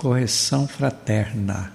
Correção fraterna.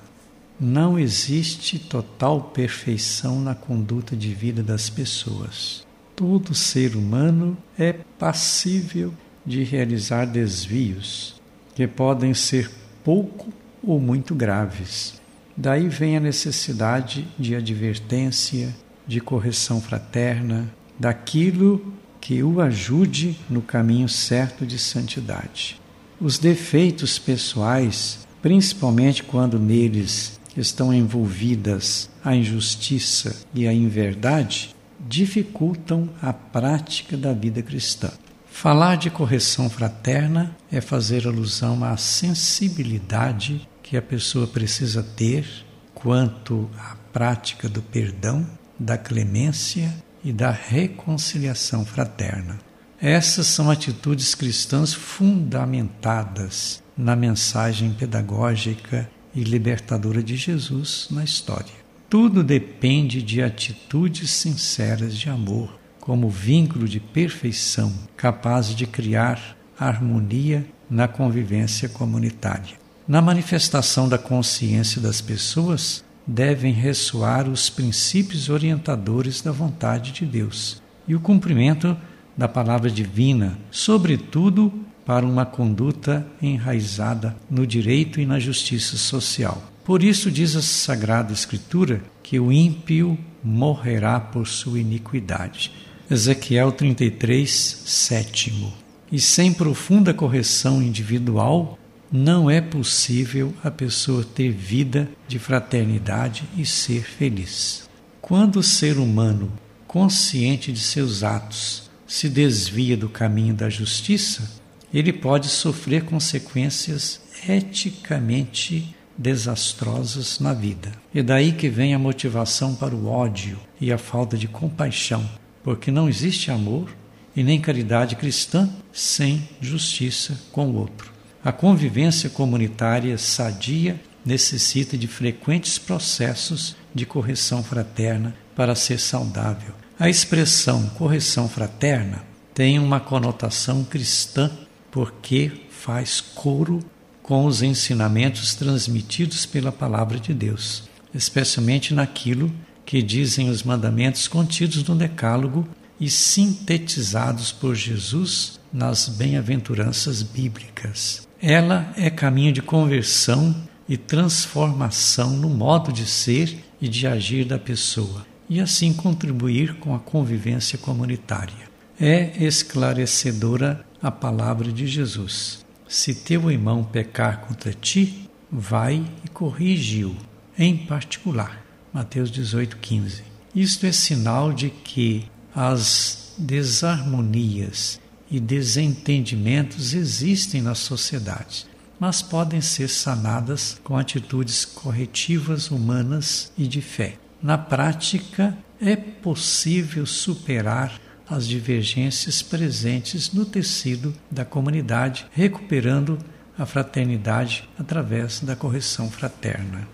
Não existe total perfeição na conduta de vida das pessoas. Todo ser humano é passível de realizar desvios que podem ser pouco ou muito graves. Daí vem a necessidade de advertência, de correção fraterna, daquilo que o ajude no caminho certo de santidade. Os defeitos pessoais, principalmente quando neles estão envolvidas a injustiça e a inverdade, dificultam a prática da vida cristã. Falar de correção fraterna é fazer alusão à sensibilidade que a pessoa precisa ter quanto à prática do perdão, da clemência e da reconciliação fraterna. Essas são atitudes cristãs fundamentadas na mensagem pedagógica e libertadora de Jesus na história. Tudo depende de atitudes sinceras de amor, como vínculo de perfeição capaz de criar harmonia na convivência comunitária. Na manifestação da consciência das pessoas, devem ressoar os princípios orientadores da vontade de Deus e o cumprimento da palavra divina, sobretudo para uma conduta enraizada no direito e na justiça social. Por isso diz a Sagrada Escritura que o ímpio morrerá por sua iniquidade. Ezequiel 33, sétimo. E sem profunda correção individual, não é possível a pessoa ter vida de fraternidade e ser feliz. Quando o ser humano, consciente de seus atos, se desvia do caminho da justiça, ele pode sofrer consequências eticamente desastrosas na vida. E daí que vem a motivação para o ódio e a falta de compaixão, porque não existe amor e nem caridade cristã sem justiça com o outro. A convivência comunitária sadia necessita de frequentes processos de correção fraterna para ser saudável. A expressão correção fraterna tem uma conotação cristã porque faz coro com os ensinamentos transmitidos pela palavra de Deus, especialmente naquilo que dizem os mandamentos contidos no Decálogo e sintetizados por Jesus nas bem-aventuranças bíblicas. Ela é caminho de conversão e transformação no modo de ser e de agir da pessoa, e assim contribuir com a convivência comunitária. É esclarecedora a palavra de Jesus. Se teu irmão pecar contra ti, vai e corrige-o, em particular. Mateus 18:15. Isto é sinal de que as desarmonias e desentendimentos existem na sociedade, mas podem ser sanadas com atitudes corretivas humanas e de fé. Na prática, é possível superar as divergências presentes no tecido da comunidade, recuperando a fraternidade através da correção fraterna.